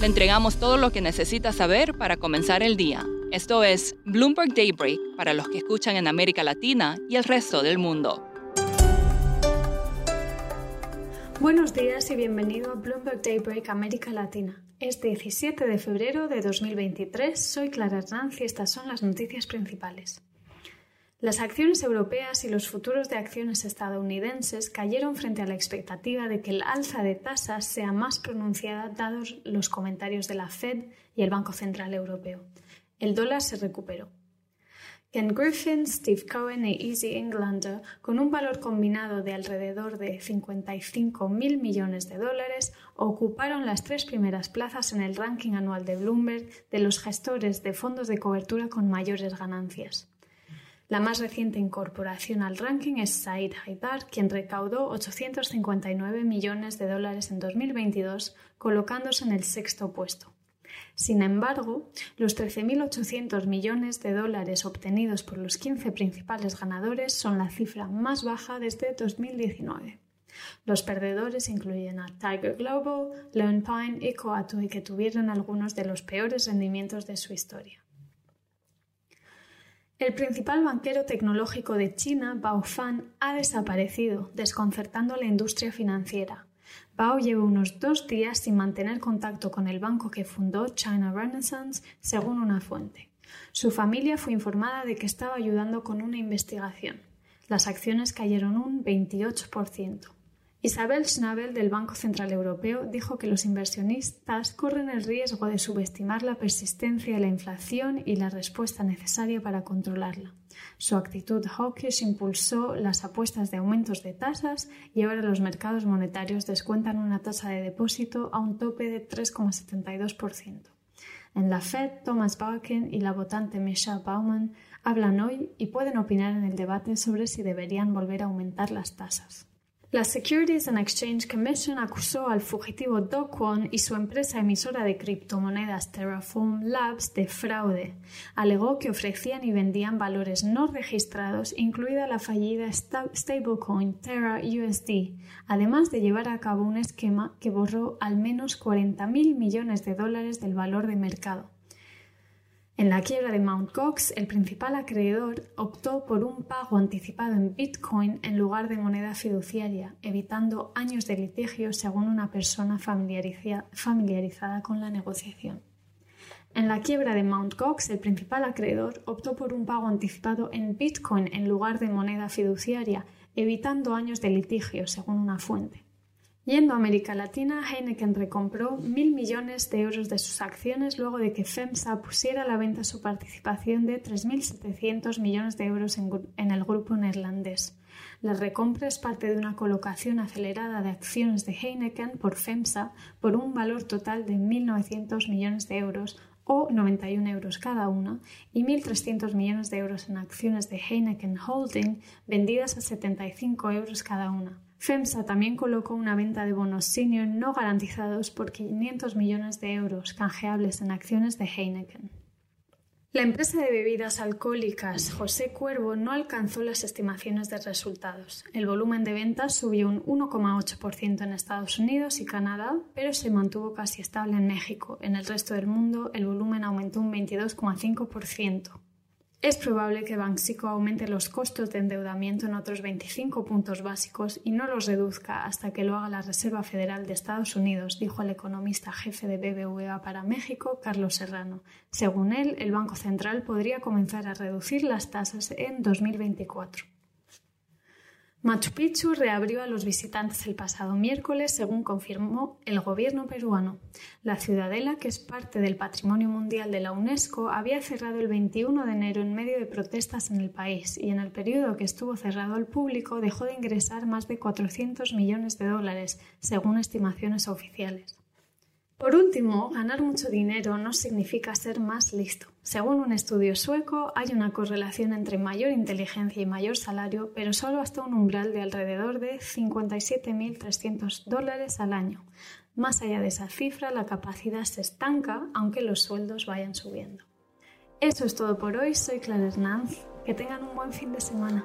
Le entregamos todo lo que necesita saber para comenzar el día. Esto es Bloomberg Daybreak para los que escuchan en América Latina y el resto del mundo. Buenos días y bienvenido a Bloomberg Daybreak América Latina. Es 17 de febrero de 2023. Soy Clara Hernández y estas son las noticias principales. Las acciones europeas y los futuros de acciones estadounidenses cayeron frente a la expectativa de que el alza de tasas sea más pronunciada dados los comentarios de la Fed y el Banco Central Europeo. El dólar se recuperó. Ken Griffin, Steve Cohen e Easy Englander, con un valor combinado de alrededor de 55 mil millones de dólares, ocuparon las tres primeras plazas en el ranking anual de Bloomberg de los gestores de fondos de cobertura con mayores ganancias. La más reciente incorporación al ranking es Said Haidar, quien recaudó 859 millones de dólares en 2022, colocándose en el sexto puesto. Sin embargo, los 13.800 millones de dólares obtenidos por los 15 principales ganadores son la cifra más baja desde 2019. Los perdedores incluyen a Tiger Global, Lone Pine y Coatue, que tuvieron algunos de los peores rendimientos de su historia. El principal banquero tecnológico de China, Bao Fan, ha desaparecido, desconcertando la industria financiera. Bao lleva unos dos días sin mantener contacto con el banco que fundó China Renaissance, según una fuente. Su familia fue informada de que estaba ayudando con una investigación. Las acciones cayeron un 28%. Isabel Schnabel del Banco Central Europeo dijo que los inversionistas corren el riesgo de subestimar la persistencia de la inflación y la respuesta necesaria para controlarla. Su actitud hawkish impulsó las apuestas de aumentos de tasas y ahora los mercados monetarios descuentan una tasa de depósito a un tope de 3,72%. En la Fed, Thomas Barkin y la votante Michelle Bauman hablan hoy y pueden opinar en el debate sobre si deberían volver a aumentar las tasas. La Securities and Exchange Commission acusó al fugitivo Do y su empresa emisora de criptomonedas Terraform Labs de fraude. Alegó que ofrecían y vendían valores no registrados, incluida la fallida stablecoin Terra USD, además de llevar a cabo un esquema que borró al menos 40.000 millones de dólares del valor de mercado. En la quiebra de Mt. Gox, el principal acreedor optó por un pago anticipado en Bitcoin en lugar de moneda fiduciaria, evitando años de litigio según una persona familiarizada con la negociación. En la quiebra de Mt. Gox, el principal acreedor optó por un pago anticipado en Bitcoin en lugar de moneda fiduciaria, evitando años de litigio, según una fuente. Yendo a América Latina, Heineken recompró mil millones de euros de sus acciones luego de que FEMSA pusiera a la venta su participación de 3.700 millones de euros en, el grupo neerlandés. La recompra es parte de una colocación acelerada de acciones de Heineken por FEMSA por un valor total de 1.900 millones de euros o 91 euros cada una y 1.300 millones de euros en acciones de Heineken Holding vendidas a 75 euros cada una. FEMSA también colocó una venta de bonos senior no garantizados por 500 millones de euros canjeables en acciones de Heineken. La empresa de bebidas alcohólicas José Cuervo no alcanzó las estimaciones de resultados. El volumen de ventas subió un 1,8% en Estados Unidos y Canadá, pero se mantuvo casi estable en México. En el resto del mundo, el volumen aumentó un 22,5%. Es probable que Banxico aumente los costos de endeudamiento en otros 25 puntos básicos y no los reduzca hasta que lo haga la Reserva Federal de Estados Unidos, dijo el economista jefe de BBVA para México, Carlos Serrano. Según él, el Banco Central podría comenzar a reducir las tasas en 2024. Machu Picchu reabrió a los visitantes el pasado miércoles, según confirmó el gobierno peruano. La ciudadela, que es parte del Patrimonio Mundial de la UNESCO, había cerrado el 21 de enero en medio de protestas en el país y en el periodo que estuvo cerrado al público dejó de ingresar más de 400 millones de dólares, según estimaciones oficiales. Por último, ganar mucho dinero no significa ser más listo. Según un estudio sueco, hay una correlación entre mayor inteligencia y mayor salario, pero solo hasta un umbral de alrededor de 57.300 dólares al año. Más allá de esa cifra, la capacidad se estanca, aunque los sueldos vayan subiendo. Eso es todo por hoy. Soy Clara Hernández. Que tengan un buen fin de semana.